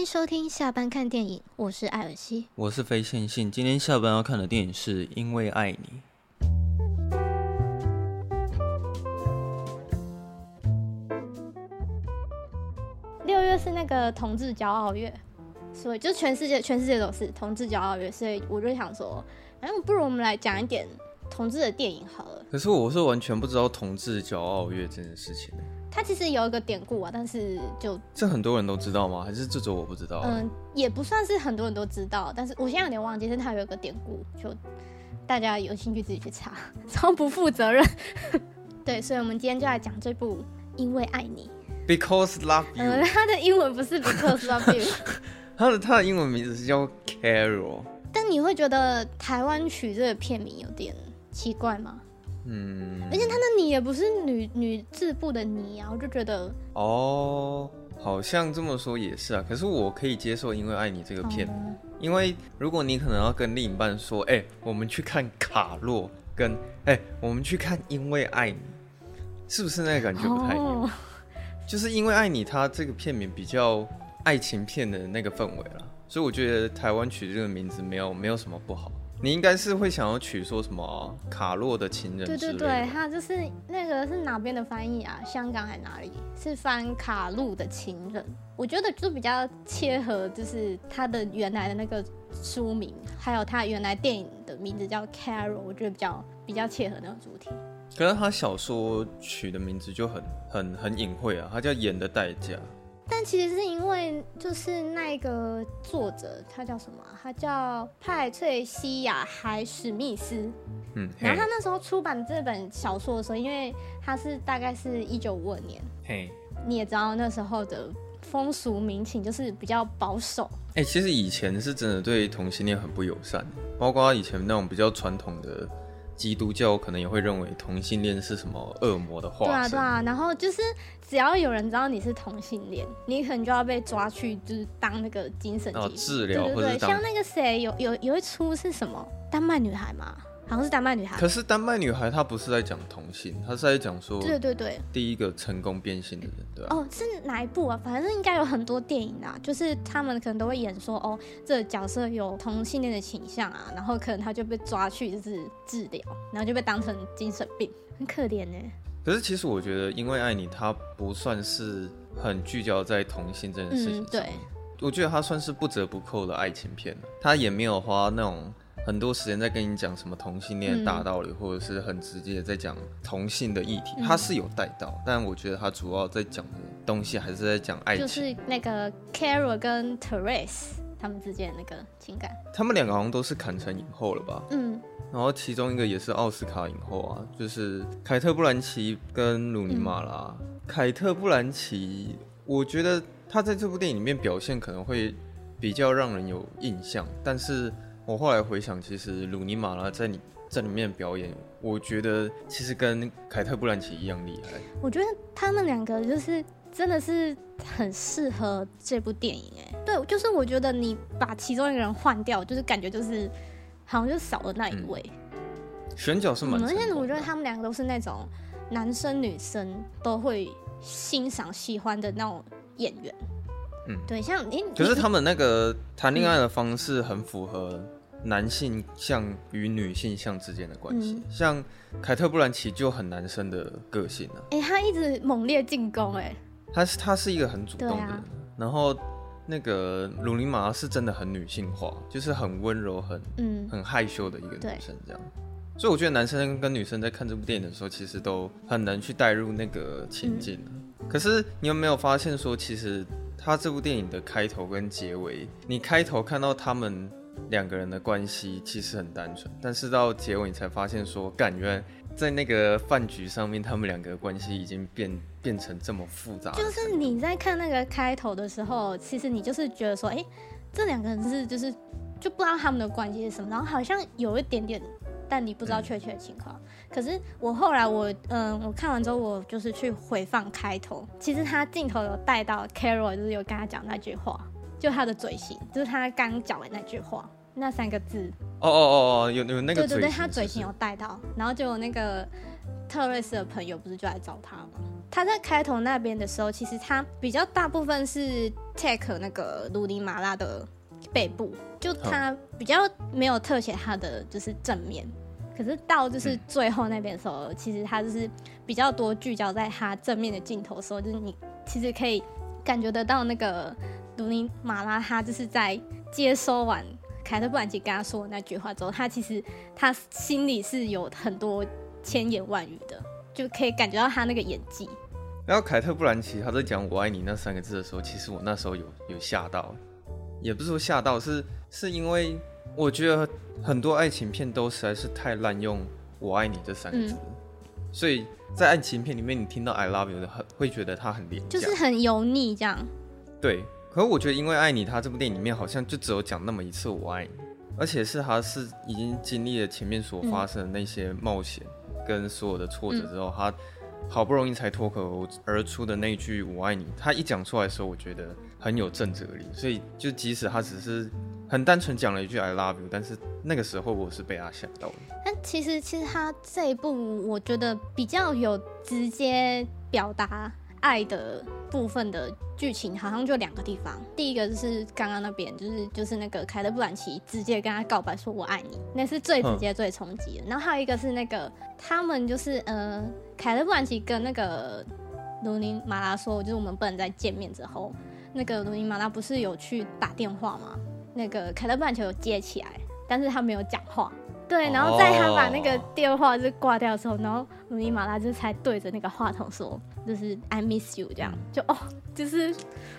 欢迎收听下班看电影，我是艾尔西，我是非线性。今天下班要看的电影是《因为爱你》。六月是那个同志骄傲月，所以就全世界全世界都是同志骄傲月，所以我就想说，哎，不如我们来讲一点同志的电影好了。可是我是完全不知道同志骄傲月这件事情。它其实有一个典故啊，但是就这很多人都知道吗？还是这种我不知道？嗯，也不算是很多人都知道，但是我现在有点忘记，是它有一个典故，就大家有兴趣自己去查，超不负责任。对，所以我们今天就来讲这部《因为爱你》，Because Love You。嗯，它的英文不是 Because Love You，它的它的英文名字是叫 Carol。但你会觉得台湾取这个片名有点奇怪吗？嗯，而且他的你也不是女女字部的你啊，我就觉得哦，好像这么说也是啊。可是我可以接受，因为爱你这个片，嗯、因为如果你可能要跟另一半说，哎、欸，我们去看卡洛，跟哎、欸，我们去看因为爱你，是不是那个感觉不太一样？哦、就是因为爱你，它这个片名比较爱情片的那个氛围了，所以我觉得台湾取这个名字没有没有什么不好。你应该是会想要取说什么、啊、卡洛的情人？对对对，他就是那个是哪边的翻译啊？香港还是哪里？是翻卡路的情人？我觉得就比较切合，就是他的原来的那个书名，还有他原来电影的名字叫 Carol，我觉得比较比较切合那个主题。可是他小说取的名字就很很很隐晦啊，他叫《演的代价》。但其实是因为，就是那个作者，他叫什么？他叫派翠西亚·海史密斯。嗯，然后他那时候出版这本小说的时候，因为他是大概是一九五二年。嘿，你也知道那时候的风俗民情就是比较保守。哎、欸，其实以前是真的对同性恋很不友善，包括以前那种比较传统的。基督教可能也会认为同性恋是什么恶魔的化身。对啊，对啊。然后就是只要有人知道你是同性恋，你可能就要被抓去，就是当那个精神哦治疗，对对对，像那个谁有有有一出是什么丹麦女孩吗？好像是丹麦女孩，可是丹麦女孩她不是在讲同性，她是在讲说，对对对，第一个成功变性的人，对吧？哦，是哪一部啊？反正应该有很多电影啊，就是他们可能都会演说，哦，这个角色有同性恋的倾向啊，然后可能他就被抓去就是治疗，然后就被当成精神病，很可怜呢。可是其实我觉得，因为爱你，他不算是很聚焦在同性这件事情上，嗯，对，我觉得他算是不折不扣的爱情片，他也没有花那种。很多时间在跟你讲什么同性恋大道理，嗯、或者是很直接的在讲同性的议题，他、嗯、是有带到，但我觉得他主要在讲的东西还是在讲爱情，就是那个 Carol 跟 Therese 他们之间的那个情感。他们两个好像都是坎城影后了吧？嗯，然后其中一个也是奥斯卡影后啊，就是凯特·布兰奇跟鲁尼·马拉。嗯、凯特·布兰奇，我觉得他在这部电影里面表现可能会比较让人有印象，但是。我后来回想，其实鲁尼马拉在你在里面表演，我觉得其实跟凯特·布兰奇一样厉害。我觉得他们两个就是真的是很适合这部电影哎。对，就是我觉得你把其中一个人换掉，就是感觉就是好像就少了那一位。嗯、选角是蛮、嗯，而且我觉得他们两个都是那种男生女生都会欣赏喜欢的那种演员。嗯，对，像你，可是他们那个谈恋爱的方式很符合。男性像与女性像之间的关系，嗯、像凯特·布兰奇就很男生的个性呢、啊。哎、欸，他一直猛烈进攻，哎，他是他是一个很主动的人。啊、然后那个鲁尼玛是真的很女性化，就是很温柔、很嗯很害羞的一个女生，这样。所以我觉得男生跟女生在看这部电影的时候，其实都很难去带入那个情境。嗯、可是你有没有发现说，其实他这部电影的开头跟结尾，你开头看到他们。两个人的关系其实很单纯，但是到结尾你才发现说，感觉在那个饭局上面，他们两个关系已经变变成这么复杂。就是你在看那个开头的时候，其实你就是觉得说，哎、欸，这两个人是就是就不知道他们的关系是什么，然后好像有一点点，但你不知道确切的情况。嗯、可是我后来我嗯，我看完之后，我就是去回放开头，其实他镜头有带到 Carol，就是有跟他讲那句话。就他的嘴型，就是他刚讲的那句话，那三个字。哦哦哦哦，有有那个。对对对，他嘴型有带到，然后就有那个特瑞斯的朋友不是就来找他吗？他在开头那边的时候，其实他比较大部分是 take 那个鲁尼马拉的背部，就他比较没有特写他的就是正面。可是到就是最后那边的时候，其实他就是比较多聚焦在他正面的镜头的时候，就是你其实可以感觉得到那个鲁尼马拉他就是在接收完凯特·布兰奇跟他说的那句话之后，他其实他心里是有很多千言万语的。就可以感觉到他那个演技。然后凯特·布兰奇他在讲“我爱你”那三个字的时候，其实我那时候有有吓到，也不是说吓到，是是因为我觉得很多爱情片都实在是太滥用“我爱你”这三个字，嗯、所以在爱情片里面，你听到 “I love you” 的很会觉得它很廉价，就是很油腻这样。对，可是我觉得因为《爱你》他这部电影里面好像就只有讲那么一次“我爱你”，而且是他是已经经历了前面所发生的那些冒险。嗯跟所有的挫折之后，嗯、他好不容易才脱口而出的那句“我爱你”，他一讲出来的时候，我觉得很有震慑力。所以，就即使他只是很单纯讲了一句 “I love you”，但是那个时候我是被他吓到了。但其实，其实他这一部我觉得比较有直接表达爱的部分的剧情，好像就两个地方。第一个就是刚刚那边，就是就是那个凯特·布兰奇直接跟他告白说“我爱你”，那是最直接、最冲击的。然后还有一个是那个他们就是呃，凯特·布兰奇跟那个鲁尼·马拉说，就是我们不能再见面之后，那个鲁尼·马拉不是有去打电话吗？那个凯特·布兰奇有接起来，但是他没有讲话。对，然后在他把那个电话就挂掉的时候，然后鲁尼马拉就才对着那个话筒说，就是 I miss you 这样，就哦，就是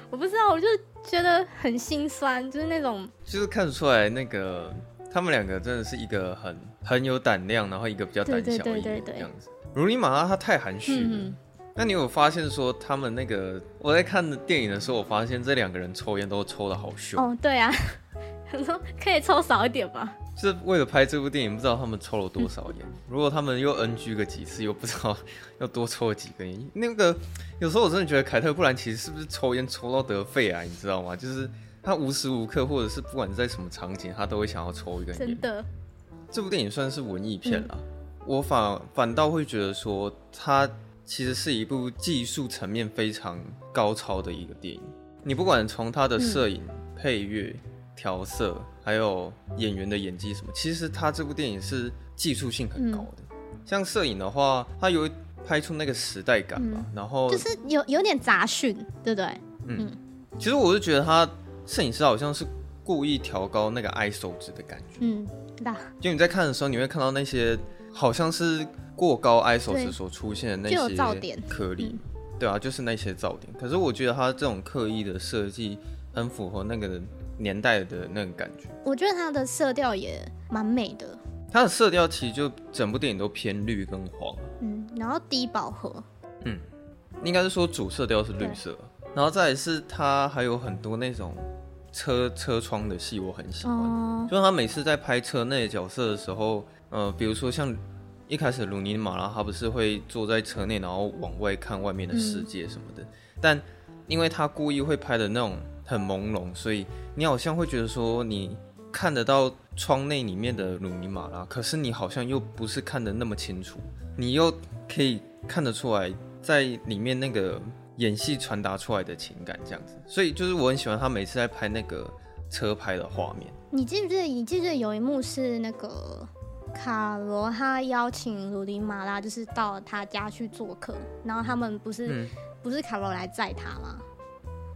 我不知道，我就觉得很心酸，就是那种，就是看得出来那个他们两个真的是一个很很有胆量，然后一个比较胆小的一个样子。如尼马拉他太含蓄了，嗯、那你有发现说他们那个我在看电影的时候，我发现这两个人抽烟都抽的好凶。哦，对啊，他说可以抽少一点吗？是为了拍这部电影，不知道他们抽了多少烟。如果他们又 NG 个几次，又不知道 要多抽了几根烟。那个有时候我真的觉得凯特·布兰奇是不是抽烟抽到得肺癌，你知道吗？就是他无时无刻，或者是不管在什么场景，他都会想要抽一根烟。真的，这部电影算是文艺片了。嗯、我反反倒会觉得说，它其实是一部技术层面非常高超的一个电影。你不管从它的摄影、嗯、配乐。调色还有演员的演技什么，其实他这部电影是技术性很高的。嗯、像摄影的话，他有拍出那个时代感吧，嗯、然后就是有有点杂讯，对不对？嗯，嗯其实我是觉得他摄影师好像是故意调高那个 ISO 值的感觉。嗯，那就你在看的时候，你会看到那些好像是过高 ISO 值所出现的那些噪点颗粒，对啊，就是那些噪点。可是我觉得他这种刻意的设计很符合那个。年代的那个感觉，我觉得它的色调也蛮美的。它的色调其实就整部电影都偏绿跟黄，嗯，然后低饱和，嗯，应该是说主色调是绿色，然后再来是它还有很多那种车车窗的戏，我很喜欢。哦、就是他每次在拍车内的角色的时候，呃，比如说像一开始鲁尼马拉，他不是会坐在车内，然后往外看外面的世界什么的，嗯、但因为他故意会拍的那种。很朦胧，所以你好像会觉得说你看得到窗内里面的鲁尼马拉，可是你好像又不是看得那么清楚，你又可以看得出来在里面那个演戏传达出来的情感这样子，所以就是我很喜欢他每次在拍那个车拍的画面。你记不记得？你记不记得有一幕是那个卡罗他邀请鲁尼马拉，就是到他家去做客，然后他们不是、嗯、不是卡罗来载他吗？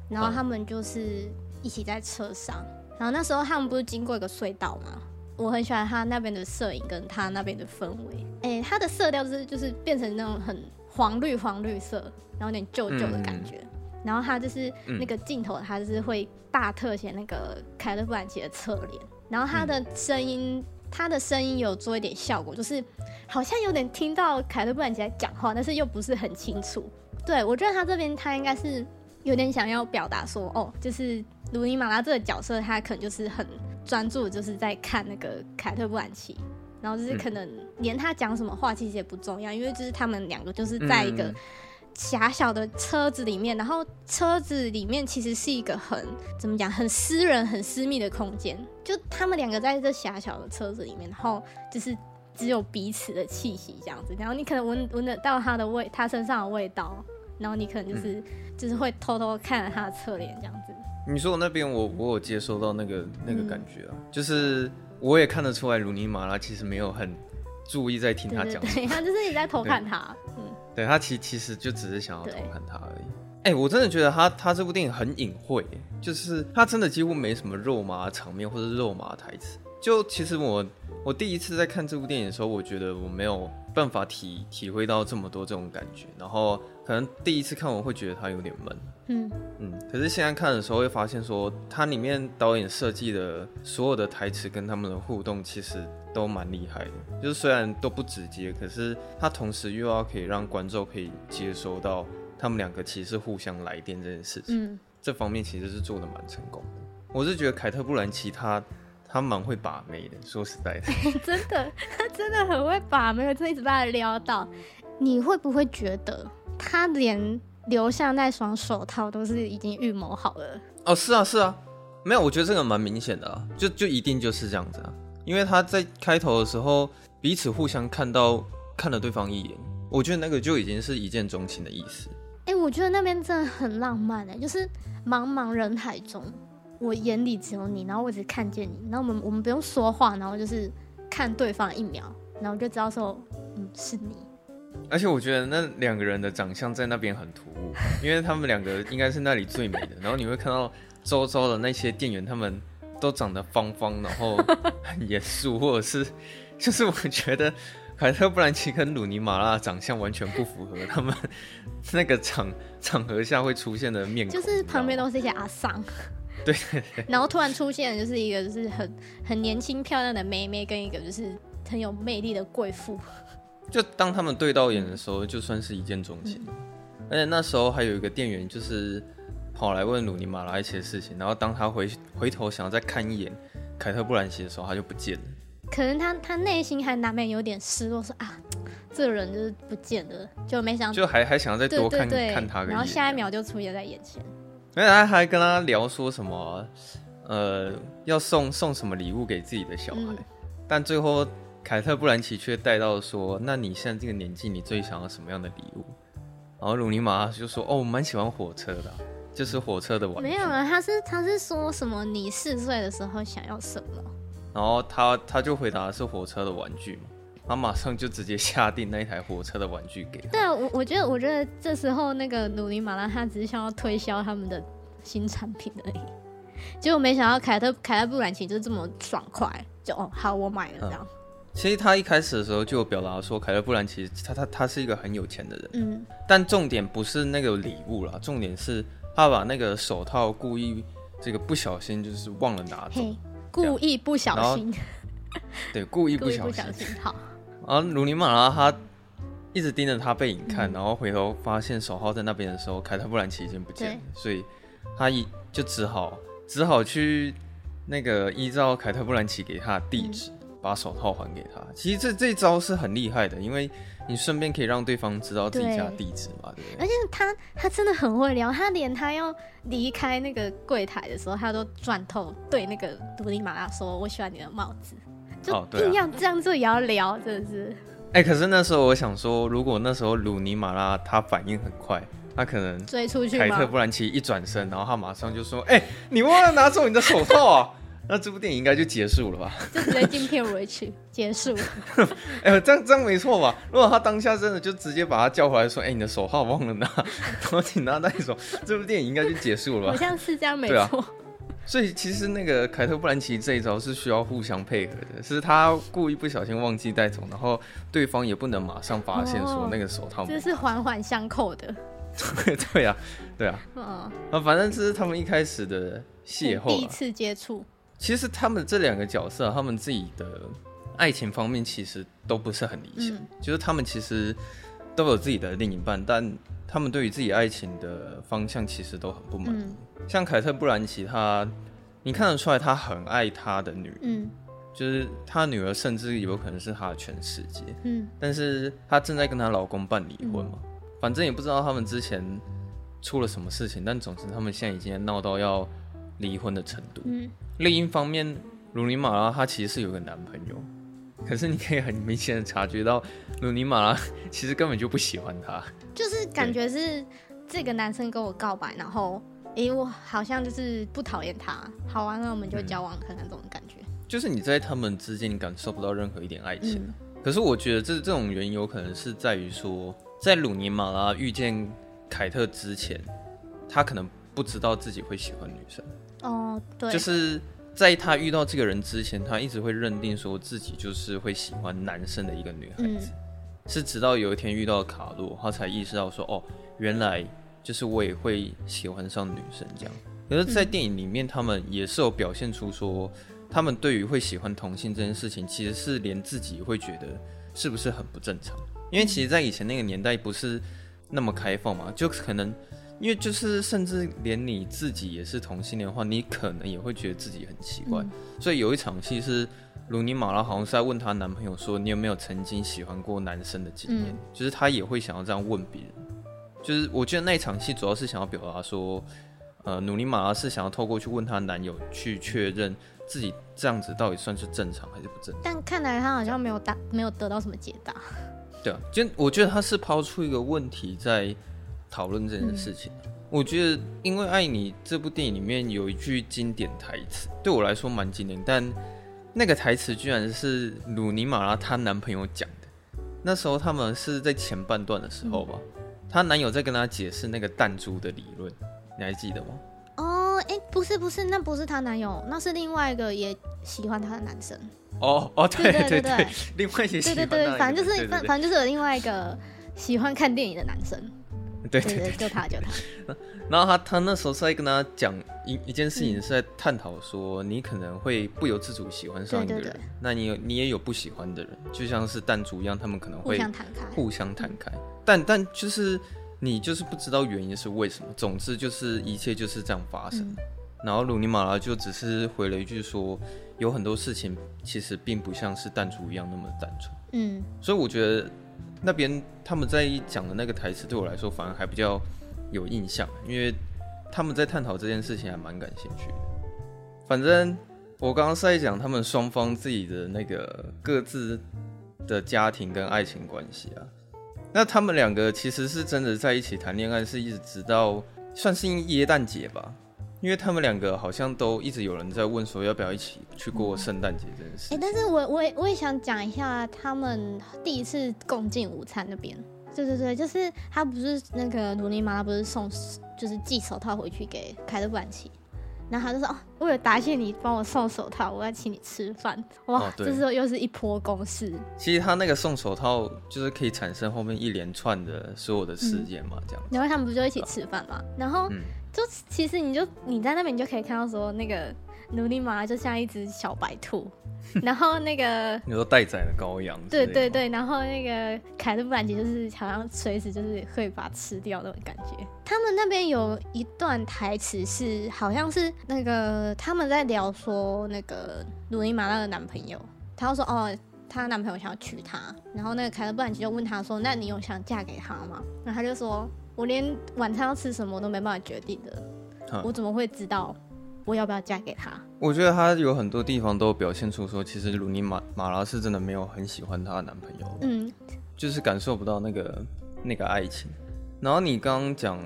然后他们就是一起在车上，然后那时候他们不是经过一个隧道吗？我很喜欢他那边的摄影跟他那边的氛围，哎，他的色调就是就是变成那种很黄绿黄绿色，然后有点旧旧的感觉。嗯、然后他就是那个镜头，他就是会大特写那个凯特·布兰奇的侧脸，然后他的声音，他的声音有做一点效果，就是好像有点听到凯特·布兰奇在讲话，但是又不是很清楚。对，我觉得他这边他应该是。有点想要表达说，哦，就是鲁尼马拉这个角色，他可能就是很专注，就是在看那个凯特·布兰奇，然后就是可能连他讲什么话其实也不重要，因为就是他们两个就是在一个狭小的车子里面，然后车子里面其实是一个很怎么讲，很私人、很私密的空间，就他们两个在这狭小的车子里面，然后就是只有彼此的气息这样子，然后你可能闻闻得到他的味，他身上的味道。然后你可能就是、嗯、就是会偷偷看着他的侧脸这样子。你说我那边我我有接收到那个那个感觉啊，嗯、就是我也看得出来鲁尼马拉其实没有很注意在听他讲，对他就是你在偷看他，嗯，对他其其实就只是想要偷看他而已。哎、欸，我真的觉得他他这部电影很隐晦，就是他真的几乎没什么肉麻场面或者肉麻台词。就其实我我第一次在看这部电影的时候，我觉得我没有办法体体会到这么多这种感觉，然后可能第一次看我会觉得它有点闷，嗯嗯，可是现在看的时候会发现说，它里面导演设计的所有的台词跟他们的互动其实都蛮厉害的，就是虽然都不直接，可是它同时又要可以让观众可以接收到他们两个其实是互相来电这件事情，嗯，这方面其实是做的蛮成功的。我是觉得凯特·布兰奇他。他蛮会把妹的，说实在的，真的，他真的很会把妹，我真的一直被他撩到。你会不会觉得他连留下那双手套都是已经预谋好了？哦，是啊，是啊，没有，我觉得这个蛮明显的啊，就就一定就是这样子啊，因为他在开头的时候彼此互相看到看了对方一眼，我觉得那个就已经是一见钟情的意思。哎、欸，我觉得那边真的很浪漫哎，就是茫茫人海中。我眼里只有你，然后我只看见你，然后我们我们不用说话，然后就是看对方一秒，然后就知道说，嗯，是你。而且我觉得那两个人的长相在那边很突兀，因为他们两个应该是那里最美的。然后你会看到周遭的那些店员，他们都长得方方，然后很严肃，或者是就是我觉得凯特·布兰奇跟鲁尼·马拉长相完全不符合他们那个场场合下会出现的面孔，就是旁边都是一些阿桑。对，对，对，然后突然出现的就是一个就是很很年轻漂亮的妹妹，跟一个就是很有魅力的贵妇。就当他们对到眼的时候，就算是一见钟情。嗯、而且那时候还有一个店员，就是跑来问鲁尼马拉一些事情，然后当他回回头想要再看一眼凯特·布兰奇的时候，他就不见了。可能他他内心还难免有点失落，说啊，这个人就是不见了，就没想到就还还想要再多看看他，然后下一秒就出现在眼前。没有，他还跟他聊说什么，呃，要送送什么礼物给自己的小孩，嗯、但最后凯特·布兰奇却带到说：“那你现在这个年纪，你最想要什么样的礼物？”然后鲁尼玛就说：“哦，我蛮喜欢火车的，就是火车的玩具。”没有啊，他是他是说什么？你四岁的时候想要什么？然后他他就回答是火车的玩具嘛。他马上就直接下定那一台火车的玩具给他。对啊，我我觉得，我觉得这时候那个努尼马拉他只是想要推销他们的新产品而已，结果没想到凯特凯特布兰奇就这么爽快，就哦好，我买了这样。嗯，其实他一开始的时候就表达说，凯特布兰奇他他他是一个很有钱的人，嗯，但重点不是那个礼物啦，重点是他把那个手套故意这个不小心就是忘了拿走，故意不小心，对，故意不小心，小心好。然后鲁尼马拉他一直盯着他背影看，嗯、然后回头发现手套在那边的时候，凯特·布兰奇已经不见了，所以他一就只好只好去那个依照凯特·布兰奇给他的地址，嗯、把手套还给他。其实这这招是很厉害的，因为你顺便可以让对方知道自己家地址嘛，对，对不对？而且他他真的很会聊，他连他要离开那个柜台的时候，他都转头对那个独立马拉说：“我喜欢你的帽子。”就硬要这样做也要聊，真的是。哎、欸，可是那时候我想说，如果那时候鲁尼马拉他反应很快，他可能追出去。凯特·布兰奇一转身，然后他马上就说：“哎、欸，你忘了拿走你的手套啊！” 那这部电影应该就结束了吧？就直接进片尾曲结束。哎、欸，这样这样没错吧？如果他当下真的就直接把他叫回来说：“哎、欸，你的手套忘了拿，我请他带走。”这部电影应该就结束了吧？好像是这样，没错。所以其实那个凯特·布兰奇这一招是需要互相配合的，是他故意不小心忘记带走，然后对方也不能马上发现说那个手套。这是环环相扣的。对 对啊，对啊。嗯啊，反正这是他们一开始的邂逅，第一次接触。其实他们这两个角色，他们自己的爱情方面其实都不是很理想，嗯、就是他们其实都有自己的另一半，但他们对于自己爱情的方向其实都很不满意。嗯像凯特·布兰奇，他你看得出来，他很爱他的女儿，嗯，就是他女儿，甚至有可能是他的全世界，嗯。但是她正在跟她老公办离婚嘛，嗯、反正也不知道他们之前出了什么事情，但总之他们现在已经闹到要离婚的程度。嗯。另一方面，鲁尼·马拉她其实是有个男朋友，可是你可以很明显的察觉到，鲁尼·马拉 其实根本就不喜欢他，就是感觉是这个男生跟我告白，然后诶、欸，我好像就是不讨厌他，好啊，那我们就交往看看这种感觉。就是你在他们之间，你感受不到任何一点爱情。嗯、可是我觉得这这种原因有可能是在于说，在鲁尼马拉遇见凯特之前，他可能不知道自己会喜欢女生。哦，对，就是在他遇到这个人之前，他一直会认定说自己就是会喜欢男生的一个女孩子。嗯、是直到有一天遇到卡洛，他才意识到说，哦，原来就是我也会喜欢上女生这样。可是，在电影里面，他们也是有表现出说。他们对于会喜欢同性这件事情，其实是连自己会觉得是不是很不正常？因为其实，在以前那个年代不是那么开放嘛，就可能因为就是甚至连你自己也是同性恋的话，你可能也会觉得自己很奇怪。所以有一场戏是鲁尼马拉好像是在问她男朋友说：“你有没有曾经喜欢过男生的经验？”就是她也会想要这样问别人。就是我觉得那一场戏主要是想要表达说，呃，鲁尼马拉是想要透过去问她男友去确认。自己这样子到底算是正常还是不正常？但看来她好像没有答，没有得到什么解答。对啊，就我觉得她是抛出一个问题在讨论这件事情。嗯、我觉得《因为爱你》这部电影里面有一句经典台词，对我来说蛮经典，但那个台词居然是鲁尼马拉她男朋友讲的。那时候他们是在前半段的时候吧，她、嗯、男友在跟她解释那个弹珠的理论，你还记得吗？哦哎，不是不是，那不是她男友，那是另外一个也喜欢她的男生。哦哦，对对对对，另外也喜欢。对对对，反正就是反反正就是有另外一个喜欢看电影的男生。对对对，就他就他。然后他他那时候是在跟他讲一一件事情，是在探讨说，你可能会不由自主喜欢上一个人，那你有你也有不喜欢的人，就像是弹珠一样，他们可能会互相弹开，互相弹开。但但就是。你就是不知道原因是为什么，总之就是一切就是这样发生。嗯、然后鲁尼马拉就只是回了一句说，有很多事情其实并不像是弹珠一样那么单纯。嗯，所以我觉得那边他们在讲的那个台词对我来说反而还比较有印象，因为他们在探讨这件事情还蛮感兴趣的。反正我刚刚是在讲他们双方自己的那个各自的家庭跟爱情关系啊。那他们两个其实是真的在一起谈恋爱，是一直直到算是耶诞节吧，因为他们两个好像都一直有人在问说要不要一起去过圣诞节这件事。哎、欸，但是我我也我也想讲一下他们第一次共进午餐那边，对对对，就是他不是那个鲁尼马拉不是送就是寄手套回去给凯特·布兰奇。然后他就说：“哦，为了答谢你帮我送手套，我要请你吃饭。”哇，哦、这时候又是一波攻势。其实他那个送手套就是可以产生后面一连串的所有的事件嘛，嗯、这样。然后他们不就一起吃饭嘛？然后就其实你就你在那边你就可以看到说那个努尼马拉就像一只小白兔。然后那个，你说待宰的羔羊，对对对，然后那个凯特·布兰奇就是好像随时就是会把它吃掉那种感觉。他们那边有一段台词是，好像是那个他们在聊说那个努尼马拉的男朋友，他就说哦，她男朋友想要娶她，然后那个凯特·布兰奇就问他说，那你有想嫁给他吗？然后他就说，我连晚餐要吃什么都没办法决定的，嗯、我怎么会知道？我要不要嫁给他？我觉得他有很多地方都表现出说，其实鲁尼马马拉是真的没有很喜欢她的男朋友，嗯，就是感受不到那个那个爱情。然后你刚刚讲，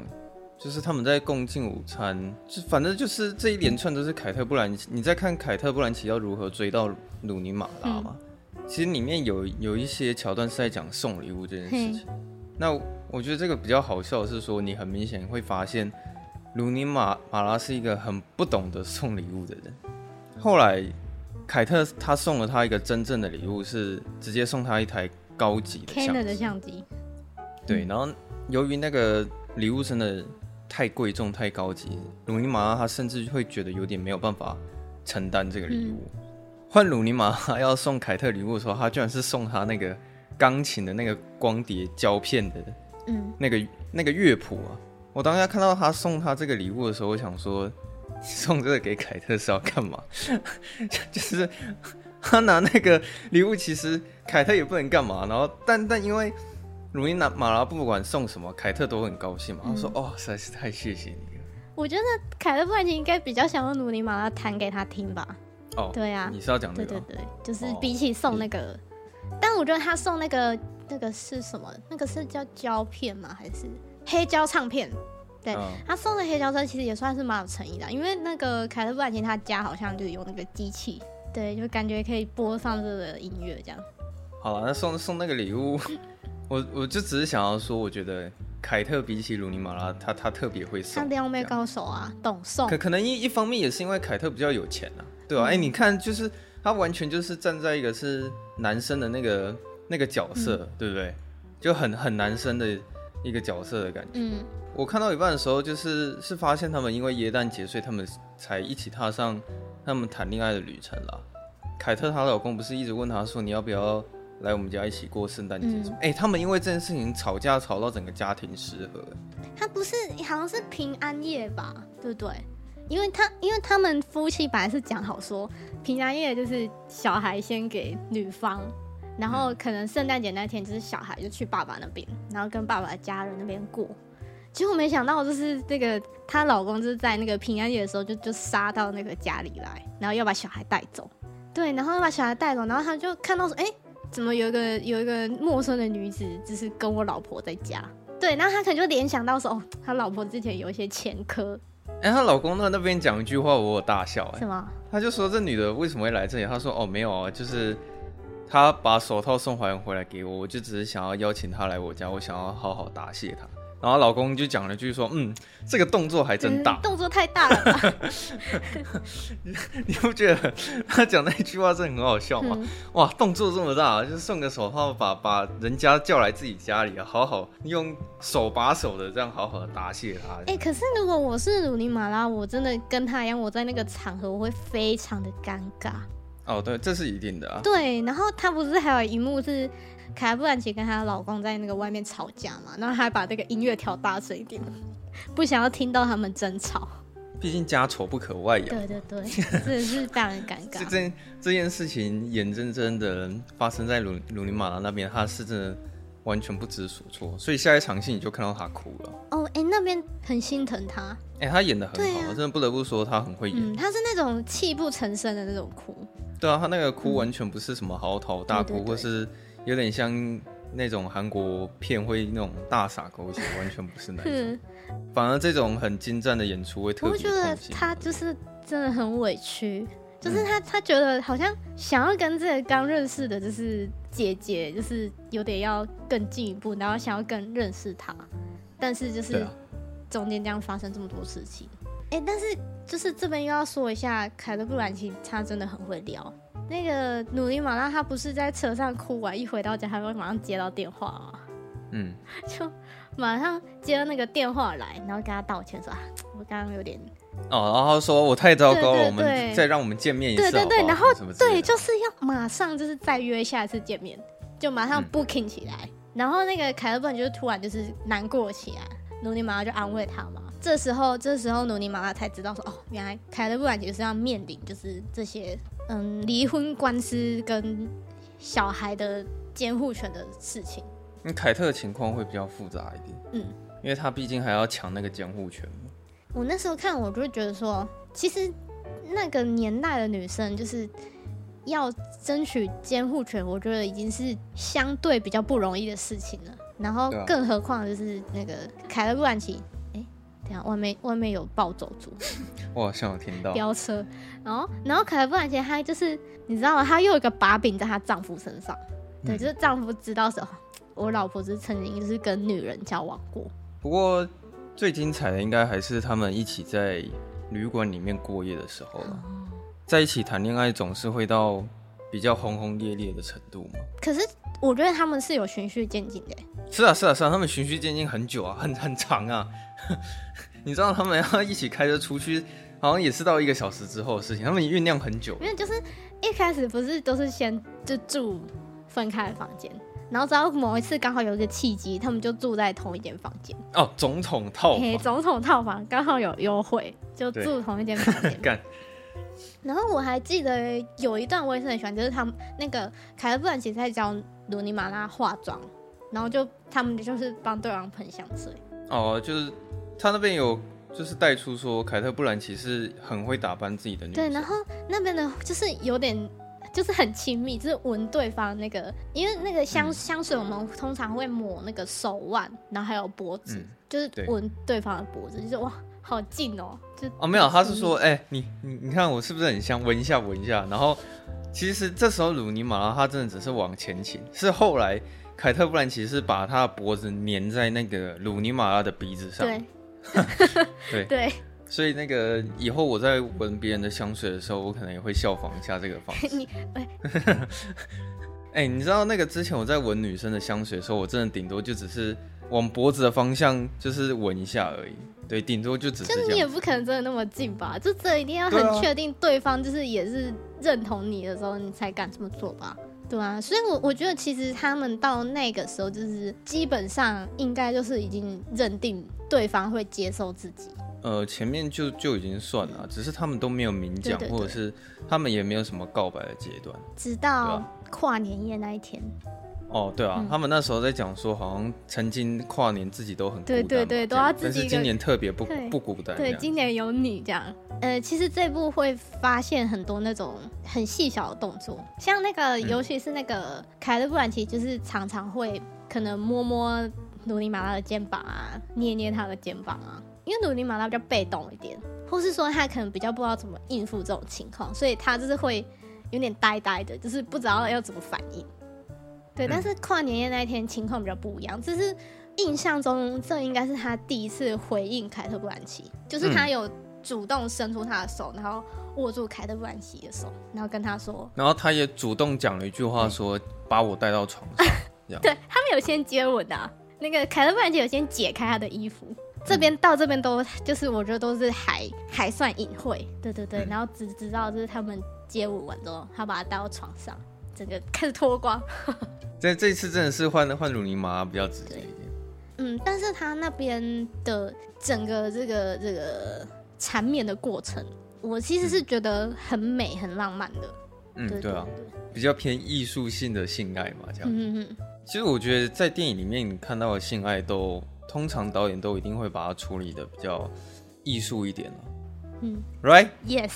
就是他们在共进午餐，就反正就是这一连串都是凯特·布兰奇。你在看凯特·布兰奇要如何追到鲁尼马拉吗？嗯、其实里面有有一些桥段是在讲送礼物这件事情。那我觉得这个比较好笑的是说，你很明显会发现。鲁尼马马拉是一个很不懂得送礼物的人。后来，凯特他送了他一个真正的礼物，是直接送他一台高级的相机。的相机。对，然后由于那个礼物真的太贵重、太高级，鲁尼马拉他甚至会觉得有点没有办法承担这个礼物。换鲁尼马拉要送凯特礼物的时候，他居然是送他那个钢琴的那个光碟胶片的，嗯，那个那个乐谱啊。我当下看到他送他这个礼物的时候，我想说，送这个给凯特是要干嘛？就是 他拿那个礼物，其实凯特也不能干嘛。然后，但但因为鲁尼马拉不管送什么，凯特都很高兴嘛。他说：“哦，实在是太谢谢你了。”我觉得凯特布兰奇应该比较想要鲁尼马拉弹给他听吧。哦，对啊，你是要讲这个？对对对，就是比起送那个，但我觉得他送那个那个是什么？那个是叫胶片吗？还是？黑胶唱片。对、嗯、他送的黑胶车其实也算是蛮有诚意的，因为那个凯特·布兰奇他家好像就有那个机器，对，就感觉可以播放这个音乐这样。好了，那送送那个礼物，我我就只是想要说，我觉得凯特比起鲁尼马拉，他他特别会送，他撩妹高手啊，懂送。可可能一一方面也是因为凯特比较有钱啊，对吧、啊？哎、嗯欸，你看，就是他完全就是站在一个是男生的那个那个角色，嗯、对不对？就很很男生的一个角色的感觉。嗯。我看到一半的时候，就是是发现他们因为耶诞节，所以他们才一起踏上他们谈恋爱的旅程啦。凯特她老公不是一直问她说，你要不要来我们家一起过圣诞节？哎、嗯欸，他们因为这件事情吵架吵到整个家庭失和。他不是好像是平安夜吧？对不对？因为他因为他们夫妻本来是讲好说平安夜就是小孩先给女方，然后可能圣诞节那天就是小孩就去爸爸那边，然后跟爸爸的家人那边过。结果没想到，就是那个她老公就是在那个平安夜的时候就就杀到那个家里来，然后要把小孩带走。对，然后要把小孩带走，然后他就看到说，哎，怎么有一个有一个陌生的女子，就是跟我老婆在家。对，然后他可能就联想到说，哦，他老婆之前有一些前科。哎，她老公在那边讲一句话，我有大笑。哎，什么？他就说这女的为什么会来这里？他说，哦，没有啊，就是他把手套送还回来给我，我就只是想要邀请他来我家，我想要好好答谢他。然后老公就讲了句说：“嗯，这个动作还真大，嗯、动作太大了吧？你 你不觉得他讲那句话真的很好笑吗？嗯、哇，动作这么大，就是送个手套把把人家叫来自己家里，好好用手把手的这样好好的答谢他。哎、欸，可是如果我是鲁尼马拉，我真的跟他一样，我在那个场合我会非常的尴尬。哦，对，这是一定的啊。对，然后他不是还有一幕是。”凯特·布兰奇跟她老公在那个外面吵架嘛，然后还把这个音乐调大声一点，不想要听到他们争吵。毕竟家丑不可外扬。对对对，真的是非常尴尬。这件这件事情眼睁睁的发生在鲁鲁尼马拉那边，他是真的完全不知所措，所以下一场戏你就看到他哭了。哦，哎、欸，那边很心疼他。哎、欸，他演的很好，啊、真的不得不说他很会演。嗯，他是那种泣不成声的那种哭。对啊，他那个哭完全不是什么嚎啕大哭，嗯、或是。有点像那种韩国片会那种大傻狗血，完全不是那种。是反而这种很精湛的演出会特别。我觉得他就是真的很委屈，就是他他觉得好像想要跟这个刚认识的，就是姐姐，就是有点要更进一步，然后想要更认识他，但是就是中间这样发生这么多事情。哎、欸，但是就是这边又要说一下，凯特·布兰奇他真的很会撩。那个努力马拉他不是在车上哭完，一回到家他会马上接到电话吗，嗯，就马上接到那个电话来，然后跟他道歉说啊，我刚刚有点哦，然后说我太糟糕了，我们再让我们见面一次好好，对对对，然后对，就是要马上就是再约下一次见面，就马上 booking 起来，嗯、然后那个凯特布兰就是突然就是难过起来，鲁尼玛拉就安慰他嘛。这时候，这时候，努尼玛拉才知道说，哦，原来凯特布兰奇是要面临就是这些，嗯，离婚官司跟小孩的监护权的事情。那凯特的情况会比较复杂一点，嗯，因为他毕竟还要抢那个监护权嘛。我那时候看，我就会觉得说，其实那个年代的女生就是要争取监护权，我觉得已经是相对比较不容易的事情了。然后，更何况就是那个凯勒布兰奇。哎，等下外面外面有暴走族，我好像有听到 飙车，然后然后凯勒布兰奇她就是你知道吗？她又有一个把柄在她丈夫身上，对，嗯、就是丈夫知道时候，我老婆是曾经就是跟女人交往过。不过最精彩的应该还是他们一起在旅馆里面过夜的时候了，嗯、在一起谈恋爱总是会到比较轰轰烈烈的程度嘛。可是我觉得他们是有循序渐进的。是啊是啊是啊，他们循序渐进很久啊，很很长啊。你知道他们要一起开车出去，好像也是到一个小时之后的事情。他们酝酿很久，因为就是一开始不是都是先就住分开的房间，然后直到某一次刚好有一个契机，他们就住在同一间房间。哦，总统套房，总统套房刚好有优惠，就住同一间房间。干。然后我还记得有一段我也是很喜欢，就是他们那个凯特布兰奇在教鲁尼玛拉化妆，然后就他们就是帮对方喷香水。哦，就是。他那边有就是带出说，凯特·布兰奇是很会打扮自己的女生。对，然后那边的就是有点就是很亲密，就是闻对方那个，因为那个香、嗯、香水我们通常会抹那个手腕，然后还有脖子，嗯、就是闻对方的脖子，就是哇，好近哦，就哦没有，他是说，哎、欸，你你你看我是不是很香？闻一下，闻一下，然后其实这时候鲁尼马拉他真的只是往前倾，是后来凯特·布兰奇是把他的脖子粘在那个鲁尼马拉的鼻子上，对，对对。所以那个以后我在闻别人的香水的时候，我可能也会效仿一下这个方式。你 哎，你知道那个之前我在闻女生的香水的时候，我真的顶多就只是往脖子的方向就是闻一下而已。对，顶多就只是。就是你也不可能真的那么近吧？就这一定要很确定对方就是也是认同你的时候，你才敢这么做吧？对啊。所以我我觉得其实他们到那个时候，就是基本上应该就是已经认定对方会接受自己。呃，前面就就已经算了，只是他们都没有明讲，对对对，或者是他们也没有什么告白的阶段，直到跨年夜那一天。哦，对啊，嗯、他们那时候在讲说，好像曾经跨年自己都很孤单，对对对，都要自己。但是今年特别不不孤单，对，今年有你这样。呃，其实这部会发现很多那种很细小的动作，像那个，嗯、尤其是那个凯特·布兰奇，就是常常会可能摸摸努尼马拉的肩膀啊，捏捏他的肩膀啊。因为努尼马拉比较被动一点，或是说他可能比较不知道怎么应付这种情况，所以他就是会有点呆呆的，就是不知道要怎么反应。对，嗯、但是跨年夜那一天情况比较不一样，就是印象中这应该是他第一次回应凯特·布兰奇，就是他有主动伸出他的手，然后握住凯特·布兰奇的手，然后跟他说，然后他也主动讲了一句话说，说把我带到床上。对，他们有先接吻的、啊，那个凯特·布兰奇有先解开他的衣服。这边到这边都就是我觉得都是还还算隐晦，对对对，然后只知道就是他们接吻完之后，他把他带到床上，整个开始脱光。这这次真的是换换鲁尼玛比较直接一点。嗯，但是他那边的整个这个这个缠绵的过程，我其实是觉得很美、很浪漫的。嗯，对，啊，比较偏艺术性的性爱嘛，这样。嗯嗯。其实我觉得在电影里面你看到的性爱都。通常导演都一定会把它处理的比较艺术一点，嗯，Right？Yes。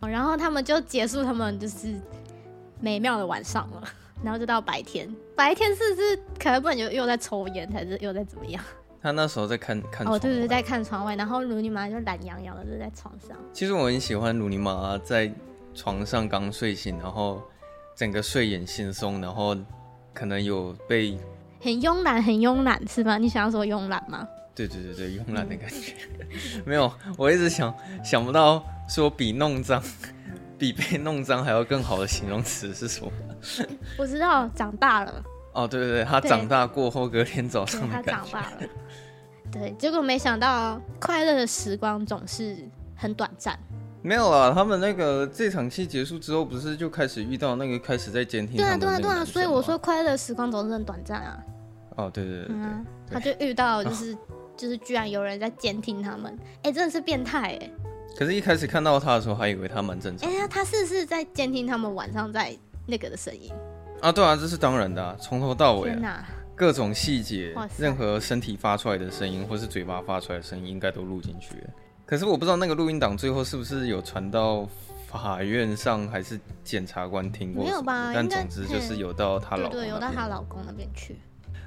然后他们就结束他们就是美妙的晚上了，然后就到白天。白天是不是可能不然又又在抽烟，还是又在怎么样？他那时候在看看哦，对对，在看窗外。然后鲁尼玛就懒洋洋的就在床上。其实我很喜欢鲁尼玛在床上刚睡醒，然后整个睡眼惺忪，然后可能有被。很慵懒，很慵懒，是吗？你想要说慵懒吗？对对对对，慵懒的感觉。嗯、没有，我一直想想不到说比弄脏，比被弄脏还要更好的形容词是什么？我知道，长大了。哦，对对对，他长大过后隔天早上他长大了。对，结果没想到快乐的时光总是很短暂。没有啊，他们那个这场戏结束之后，不是就开始遇到那个开始在监听？对啊，对啊，对啊，所以我说快乐的时光总是很短暂啊。哦，对对对，对，嗯，他就遇到就是、哦、就是居然有人在监听他们，哎，真的是变态哎。可是，一开始看到他的时候，还以为他蛮正常。哎呀，他是不是在监听他们晚上在那个的声音？啊，对啊，这是当然的啊，从头到尾啊，各种细节，任何身体发出来的声音，或是嘴巴发出来的声音，应该都录进去了。可是我不知道那个录音档最后是不是有传到法院上，还是检察官听过？没有吧？但总之就是有到她老公，对，有到她老公那边去。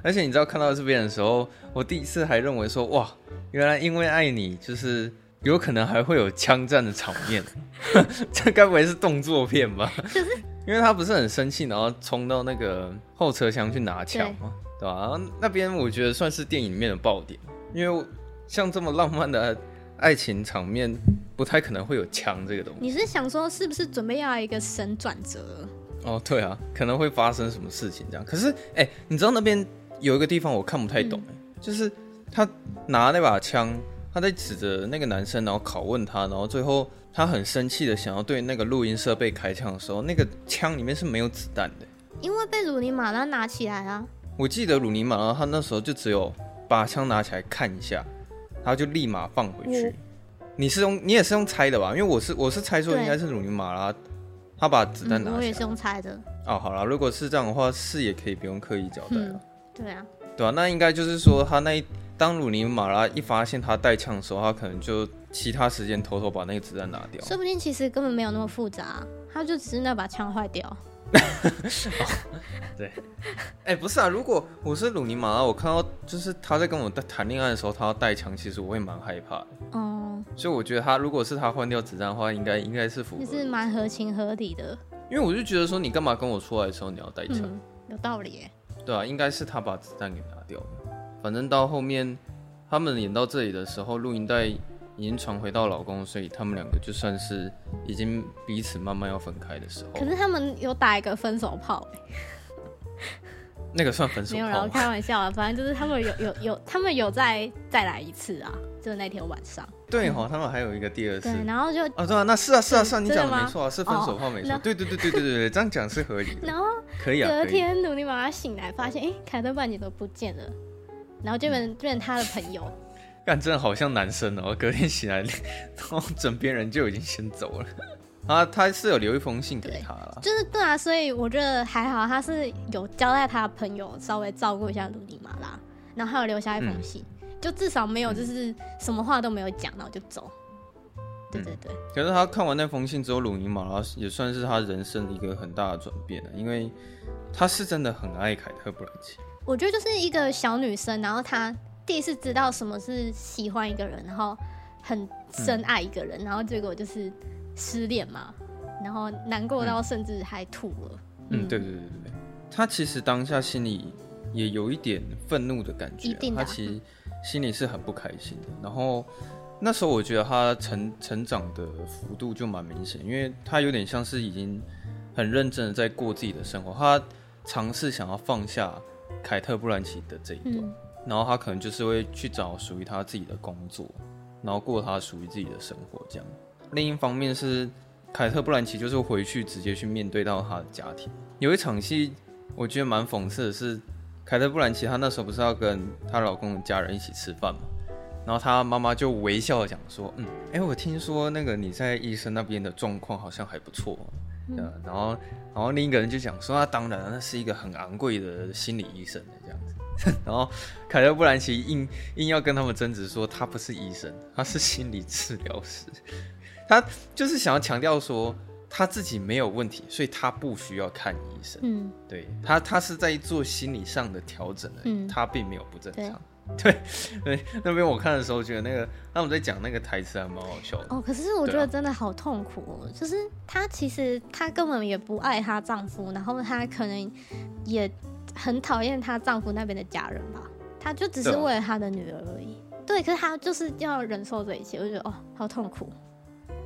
而且你知道看到这边的时候，我第一次还认为说，哇，原来因为爱你，就是有可能还会有枪战的场面。这该不会是动作片吧？就是因为他不是很生气，然后冲到那个后车厢去拿枪嘛，对吧？那边我觉得算是电影里面的爆点，因为像这么浪漫的。爱情场面不太可能会有枪这个东西。你是想说是不是准备要一个神转折？哦，对啊，可能会发生什么事情这样。可是，哎、欸，你知道那边有一个地方我看不太懂、欸，嗯、就是他拿那把枪，他在指着那个男生，然后拷问他，然后最后他很生气的想要对那个录音设备开枪的时候，那个枪里面是没有子弹的，因为被鲁尼马拉拿起来啊。我记得鲁尼马拉他那时候就只有把枪拿起来看一下。他就立马放回去。你是用你也是用猜的吧？因为我是我是猜说应该是鲁尼马拉，他把子弹拿起来。我也是用猜的。哦，好了，如果是这样的话，是也可以不用刻意交代了。对啊。对啊，那应该就是说他那一当鲁尼马拉一发现他带枪的时候，他可能就其他时间偷偷把那个子弹拿掉。说不定其实根本没有那么复杂，他就只是那把枪坏掉。哦、对，哎、欸，不是啊，如果我是鲁尼马拉，我看到就是他在跟我谈恋爱的时候，他要带枪，其实我会蛮害怕的。哦，所以我觉得他如果是他换掉子弹的话，应该应该是符合，就是蛮合情合理的。因为我就觉得说，你干嘛跟我出来的时候你要带枪、嗯？有道理耶。对啊，应该是他把子弹给拿掉了。反正到后面他们演到这里的时候，录音带。已经传回到老公，所以他们两个就算是已经彼此慢慢要分开的时候。可是他们有打一个分手炮，那个算分手炮？没有，开玩笑啊，反正就是他们有有有，他们有再再来一次啊，就是那天晚上。对哈、哦，他们还有一个第二次。对，然后就哦，对啊，那是啊是啊是啊，你讲的没错啊，是分手炮没错。对对对对对对对，这样讲是合理的。然后可以啊，隔天努力妈妈醒来，发现哎，凯特·布兰奇都不见了，然后就变变成他的朋友。干，真的好像男生哦！隔天醒来，然后枕边人就已经先走了。啊，他是有留一封信给他了，就是对啊，所以我觉得还好，他是有交代他的朋友稍微照顾一下鲁尼马拉，然后还有留下一封信，嗯、就至少没有就是什么话都没有讲，然后就走。对对对。可是他看完那封信之后，鲁尼马拉也算是他人生一个很大的转变了，因为他是真的很爱凯特·布兰奇。我觉得就是一个小女生，然后她。第一次知道什么是喜欢一个人，然后很深爱一个人，嗯、然后结果就是失恋嘛，然后难过到甚至还吐了。嗯，对对对对，他其实当下心里也有一点愤怒的感觉，一定他其实心里是很不开心的。然后那时候我觉得她成成长的幅度就蛮明显，因为她有点像是已经很认真的在过自己的生活，她尝试想要放下凯特·布兰奇的这一段。嗯然后他可能就是会去找属于他自己的工作，然后过他属于自己的生活这样。另一方面是凯特·布兰奇，就是回去直接去面对到他的家庭。有一场戏我觉得蛮讽刺的是，凯特·布兰奇她那时候不是要跟她老公的家人一起吃饭嘛，然后她妈妈就微笑的讲说：“嗯，哎，我听说那个你在医生那边的状况好像还不错。”嗯，然后然后另一个人就讲说：“那当然，那是一个很昂贵的心理医生这样子。”然后凯特·布兰奇硬硬要跟他们争执说，他不是医生，他是心理治疗师。他就是想要强调说他自己没有问题，所以他不需要看医生。嗯，对他，他是在做心理上的调整而已，嗯，他并没有不正常。对对，那边我看的时候觉得那个他们在讲那个台词还蛮好笑的。哦，可是我觉得真的好痛苦哦，就是她其实她根本也不爱她丈夫，然后她可能也。很讨厌她丈夫那边的家人吧，她就只是为了她的女儿而已。对，对，可是她就是要忍受这一切，我觉得哦，好痛苦。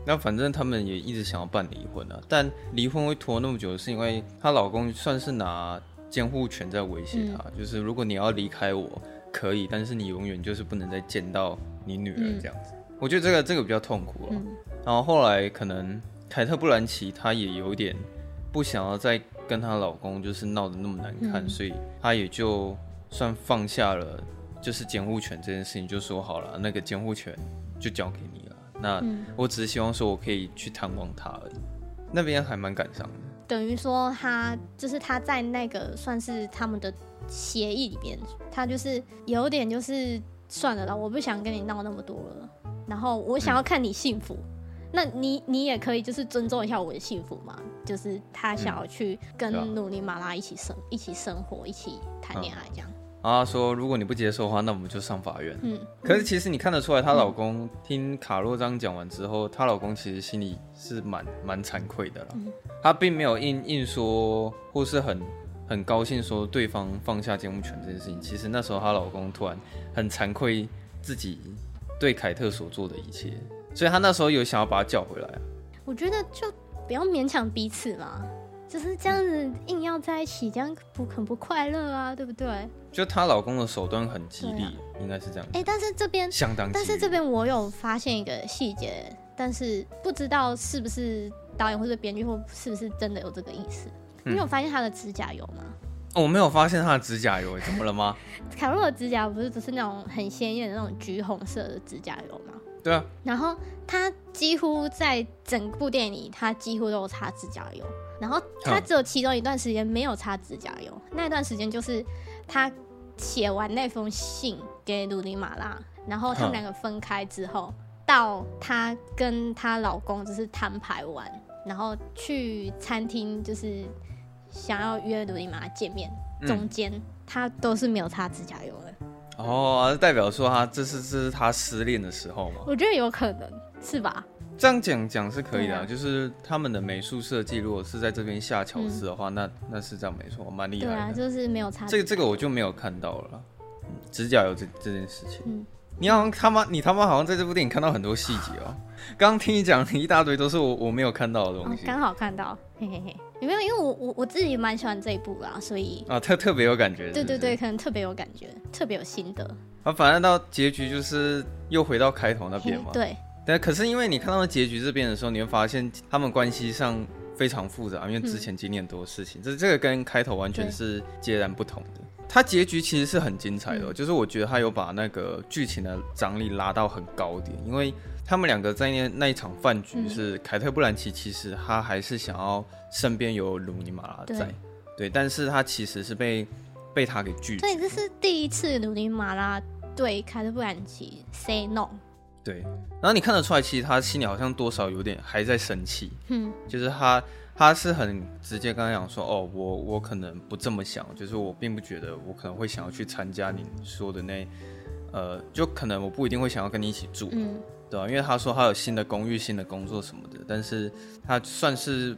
那反正他们也一直想要办离婚啊，但离婚会拖那么久，是因为她老公算是拿监护权在威胁她，嗯，就是如果你要离开我，可以，但是你永远就是不能再见到你女儿这样子。嗯，我觉得这个这个比较痛苦啊。嗯，然后后来可能凯特·布兰奇她也有点不想要再。跟她老公就是闹得那么难看，嗯，所以她也就算放下了，就是监护权这件事情，就说好了，那个监护权就交给你了。那我只是希望说我可以去探望她而已。那边还蛮感伤的。等于说他就是他在那个算是他们的协议里边，他就是有点就是算了啦，我不想跟你闹那么多了，然后我想要看你幸福。嗯那你你也可以就是尊重一下我的幸福嘛，就是他想要去跟努尼马拉一起生、嗯、一起生活，一起谈恋爱这样。啊，说如果你不接受的话，那我们就上法院。嗯，可是其实你看得出来，她老公听卡洛这样讲完之后，她、嗯、老公其实心里是蛮蛮惭愧的啦。他、嗯、并没有硬硬说，或是很很高兴说对方放下监护权这件事情。其实那时候她老公突然很惭愧自己对凯特所做的一切。所以她那时候有想要把他叫回来啊。我觉得就不要勉强彼此嘛，就是这样子硬要在一起，这样不很不快乐啊，对不对？就她老公的手段很激烈，啊、应该是这样。哎、欸，但是这边相当，但是这边我有发现一个细节，但是不知道是不是导演或者编剧或是不是真的有这个意思。嗯、你有发现他的指甲油吗？哦、我没有发现他的指甲油，怎么了吗？卡洛的指甲不是只是那种很鲜艳的那种橘红色的指甲油吗？对啊，然后他几乎在整部电影里，他几乎都有擦指甲油。然后他只有其中一段时间没有擦指甲油，那段时间就是他写完那封信给鲁尼马拉，然后他们两个分开之后，到他跟她老公就是摊牌完，然后去餐厅就是想要约鲁尼玛见面，中间他都是没有擦指甲油的。哦，代表说他这是这是他失恋的时候吗？我觉得有可能是吧。这样讲讲是可以的，啊，就是他们的美术设计如果是在这边下巧思的话，嗯、那那是这样没错，蛮厉害的。对啊，就是没有擦。这个这个我就没有看到了，指甲油这这件事情。嗯你好像他妈，你他妈好像在这部电影看到很多细节哦。刚 刚听你讲一大堆都是我我没有看到的东西，刚、哦、好看到，嘿嘿嘿。有没有？因为我我我自己蛮喜欢这一部啦，所以啊特特别有感觉是是？对对对，可能特别有感觉，特别有心得。啊，反正到结局就是又回到开头那边嘛。对。但可是因为你看到结局这边的时候，你会发现他们关系上非常复杂，因为之前经历很多事情，这、嗯、这个跟开头完全是截然不同的。它结局其实是很精彩的，嗯，就是我觉得他有把那个剧情的张力拉到很高点，因为他们两个在那那一场饭局是凯特·布兰奇，其实他还是想要身边有鲁尼·马拉在，对，对，但是他其实是被被他给拒绝。对，这是第一次鲁尼·马拉对凯特·布兰奇 say no。对，然后你看得出来，其实他心里好像多少有点还在生气，嗯，就是他。他是很直接跟他讲说，哦，我我可能不这么想，就是我并不觉得我可能会想要去参加你说的那，呃，就可能我不一定会想要跟你一起住，嗯，对吧？因为他说他有新的公寓、新的工作什么的，但是他算是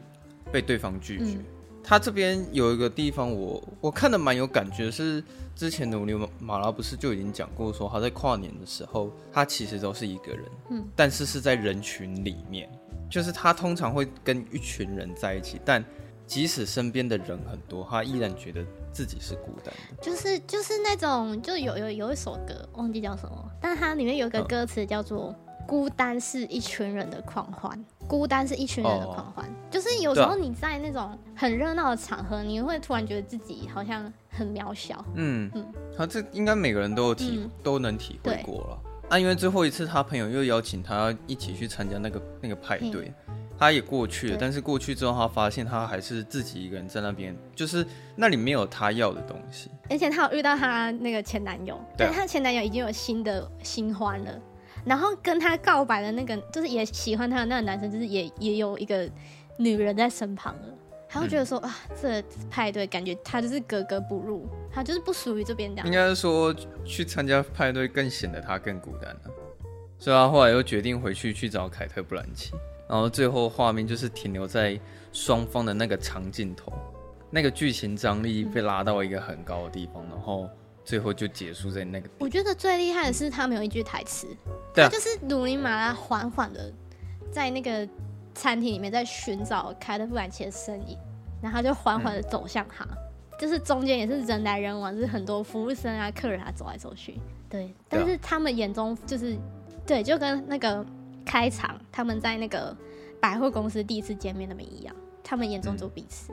被对方拒绝。嗯、他这边有一个地方我我看的蛮有感觉，是之前的鲁尼马拉不是就已经讲过说他在跨年的时候，他其实都是一个人，嗯，但是是在人群里面。就是他通常会跟一群人在一起，但即使身边的人很多，他依然觉得自己是孤单的。就是就是那种，就有有有一首歌，忘记叫什么，但是它里面有一个歌词叫做“孤单是一群人的狂欢”，孤单是一群人的狂欢。就是有时候你在那种很热闹的场合，你会突然觉得自己好像很渺小。嗯嗯，他这应该每个人都有体、嗯、都能体会过了。啊，因为最后一次他朋友又邀请他一起去参加那个那个派对，他也过去了。但是过去之后，他发现他还是自己一个人在那边，就是那里没有他要的东西。而且他有遇到他那个前男友，对，他前男友已经有新的新欢了。然后跟他告白的那个，就是也喜欢他的那个男生，就是也也有一个女人在身旁了。他会觉得说、嗯、啊，这派对感觉他就是格格不入，他就是不属于这边的。应该是说去参加派对更显得他更孤单了，所以他后来又决定回去去找凯特·布兰奇，然后最后画面就是停留在双方的那个长镜头，那个剧情张力被拉到一个很高的地方，然后最后就结束在那个。我觉得最厉害的是他没有一句台词，对、啊，他就是努尼马拉缓缓的在那个。餐厅里面在寻找凯特·布兰奇的身影，然后就缓缓的走向他，嗯、就是中间也是人来人往，就是很多服务生啊、客人啊走来走去。对，但是他们眼中就是，对，就跟那个开场他们在那个百货公司第一次见面那么一样，他们眼中只有彼此。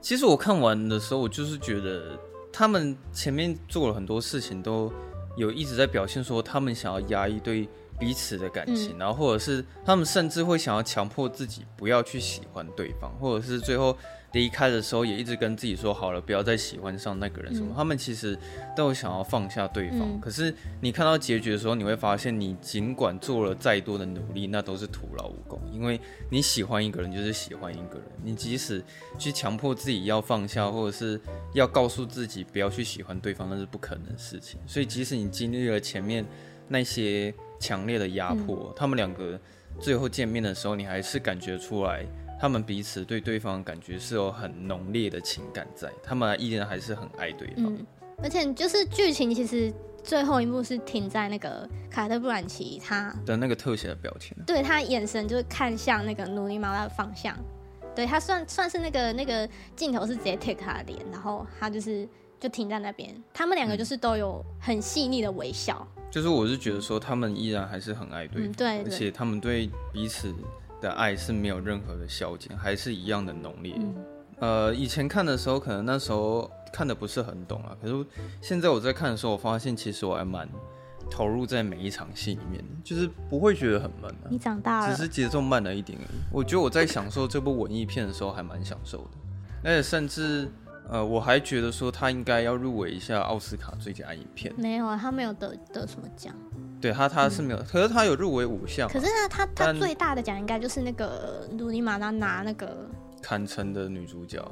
其实我看完的时候，我就是觉得他们前面做了很多事情，都有一直在表现说他们想要压抑对。彼此的感情，然后或者是他们甚至会想要强迫自己不要去喜欢对方，或者是最后离开的时候也一直跟自己说好了，不要再喜欢上那个人什么。他们其实都有想要放下对方，可是你看到结局的时候，你会发现你尽管做了再多的努力，那都是徒劳无功，因为你喜欢一个人就是喜欢一个人，你即使去强迫自己要放下，或者是要告诉自己不要去喜欢对方，那是不可能的事情。所以即使你经历了前面那些。强烈的压迫，嗯，他们两个最后见面的时候，你还是感觉出来，他们彼此对对方感觉是有很浓烈的情感在，他们依然还是很爱对方。嗯，而且就是剧情其实最后一幕是停在那个卡特·布兰奇他的那个特写的表情，对，他眼神就是看向那个努尼·马拉的方向，对，他算算是那个那个镜头是直接 take 他的脸，然后他就是就停在那边，他们两个就是都有很细腻的微笑。嗯就是我是觉得说，他们依然还是很爱对方，嗯、对，对，而且他们对彼此的爱是没有任何的消减，还是一样的浓烈。嗯、呃，以前看的时候，可能那时候看的不是很懂啊，可是现在我在看的时候，我发现其实我还蛮投入在每一场戏里面，就是不会觉得很闷啊。你长大了，只是节奏慢了一点而已。我觉得我在享受这部文艺片的时候，还蛮享受的，而且甚至。呃，我还觉得说他应该要入围一下奥斯卡最佳影片。没有啊，他没有得得什么奖。对他，他是没有，嗯、可是他有入围五项。可是呢他他最大的奖应该就是那个鲁尼马拉拿那个坎城的女主角。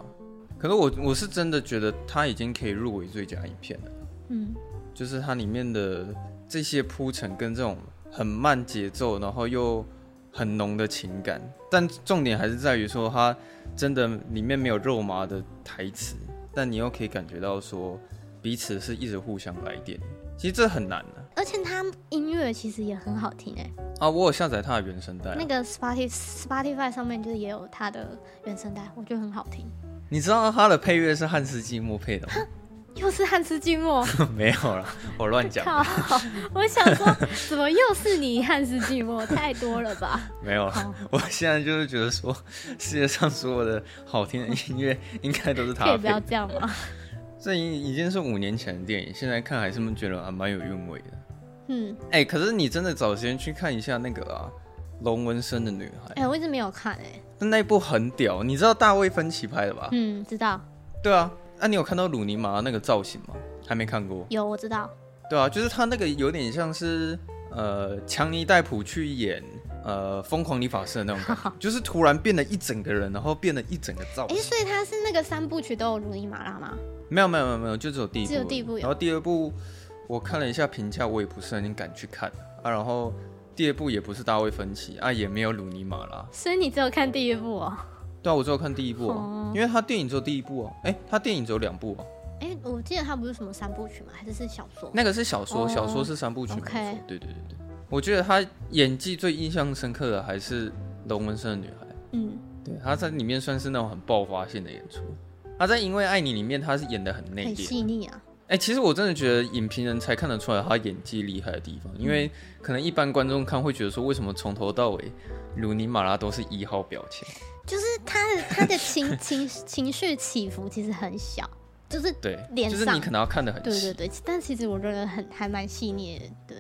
可是我我是真的觉得他已经可以入围最佳影片了。嗯，就是它里面的这些铺陈跟这种很慢节奏，然后又很浓的情感，但重点还是在于说它真的里面没有肉麻的台词，但你又可以感觉到说彼此是一直互相来电。其实这很难的，而且它音乐其实也很好听哎。啊，我有下载它的原声带，那个 Spotify Spotify 上面就是也有它的原声带，我觉得很好听。你知道它的配乐是汉斯季默配的吗？又是汉斯季默？没有了，我乱讲。我想说，怎么又是你汉斯季默？太多了吧？没有了，我现在就是觉得说，世界上所有的好听的音乐应该都是他。可以不要这样吗？这已已经是五年前的电影，现在看还是觉得还蛮有韵味的。嗯，哎、欸，可是你真的找时间去看一下那个啊，龙纹身的女孩。哎、欸，我一直没有看哎、那部很屌，你知道大卫芬奇拍的吧？嗯，知道。对啊，那、啊、你有看到鲁尼玛那个造型吗？还没看过。有，我知道。对啊，就是他那个有点像是呃强尼戴普去演呃疯狂理发师的那种感觉，就是突然变了一整个人，然后变了一整个造型。哎、欸，所以他是那个三部曲都有鲁尼玛拉吗？没有没有没有没有，就只有第一部。只有第一部。然后第二部我看了一下评价，我也不是很敢去看啊。然后第二部也不是大卫芬奇啊，也没有鲁尼玛拉。所以你只有看第一部哦？对啊，我只有看第一部哦，因为他电影只有第一部哦。哎，他电影只有两部哦。哎，我记得他不是什么三部曲吗？还是是小说？那个是小说，小说是三部曲。OK，对对对对。我觉得他演技最印象深刻的还是龙纹身的女孩。嗯，对，他在里面算是那种很爆发性的演出。他在《因为爱你》里面，他是演的很内敛、很细腻啊。哎、欸，其实我真的觉得影评人才看得出来他演技厉害的地方，因为可能一般观众看会觉得说，为什么从头到尾鲁尼玛拉都是一号表情？就是他的他的情 情情绪起伏其实很小，就是对，就是你可能要看的很细。对对对，但其实我觉得很还蛮细腻的。对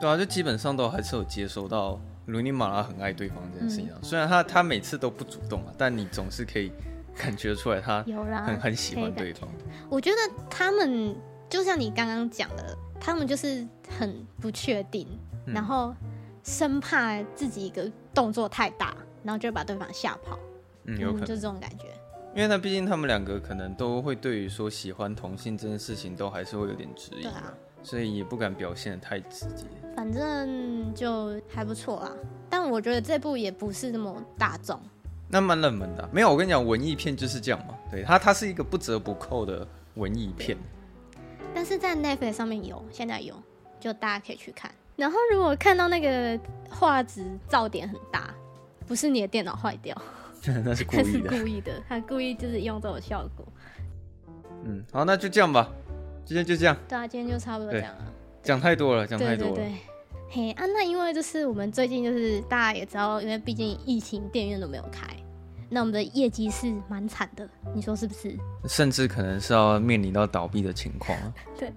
对啊，就基本上都还是有接收到鲁尼马拉很爱对方这件事情。嗯、虽然他他每次都不主动啊，但你总是可以。感觉出来，他很很喜欢对方。我觉得他们就像你刚刚讲的，他们就是很不确定，嗯、然后生怕自己一个动作太大，然后就把对方吓跑。嗯，有可能、嗯、就这种感觉。因为他毕竟他们两个可能都会对于说喜欢同性这件事情都还是会有点质疑，对啊，所以也不敢表现的太直接。反正就还不错啦，但我觉得这部也不是那么大众。那蛮冷门的、啊，没有我跟你讲，文艺片就是这样嘛。对，它它是一个不折不扣的文艺片。但是在 Netflix 上面有，现在有，就大家可以去看。然后如果看到那个画质噪点很大，不是你的电脑坏掉，那是 故意的，故意的，他故意就是用这种效果。嗯，好，那就这样吧，今天就这样。对啊，今天就差不多这样了。讲太多了，讲太多了。对对对嘿啊，那因为就是我们最近就是大家也知道，因为毕竟疫情，电影院都没有开，那我们的业绩是蛮惨的，你说是不是？甚至可能是要面临到倒闭的情况。对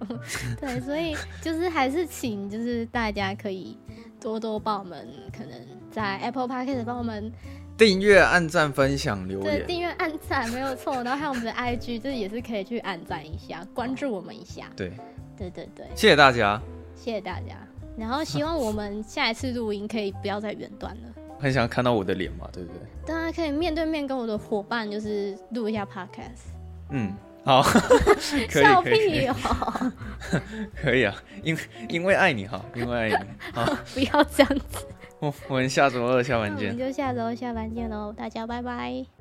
对，所以就是还是请就是大家可以多多帮我们，可能在 Apple Podcast 帮我们订阅、按赞、分享、留言。对，订阅、按赞没有错，然后还有我们的 IG，就是也是可以去按赞一下，关注我们一下。对对对对，谢谢大家，谢谢大家。然后希望我们下一次录音可以不要再远端了。很想看到我的脸嘛，对不对？大家可以面对面跟我的伙伴就是录一下 podcast。嗯，好，笑屁哦，可以啊，因为因为爱你哈，因为爱你，好，不要这样子。我 我们下周二下班见。我们就下周下班见喽，大家拜拜。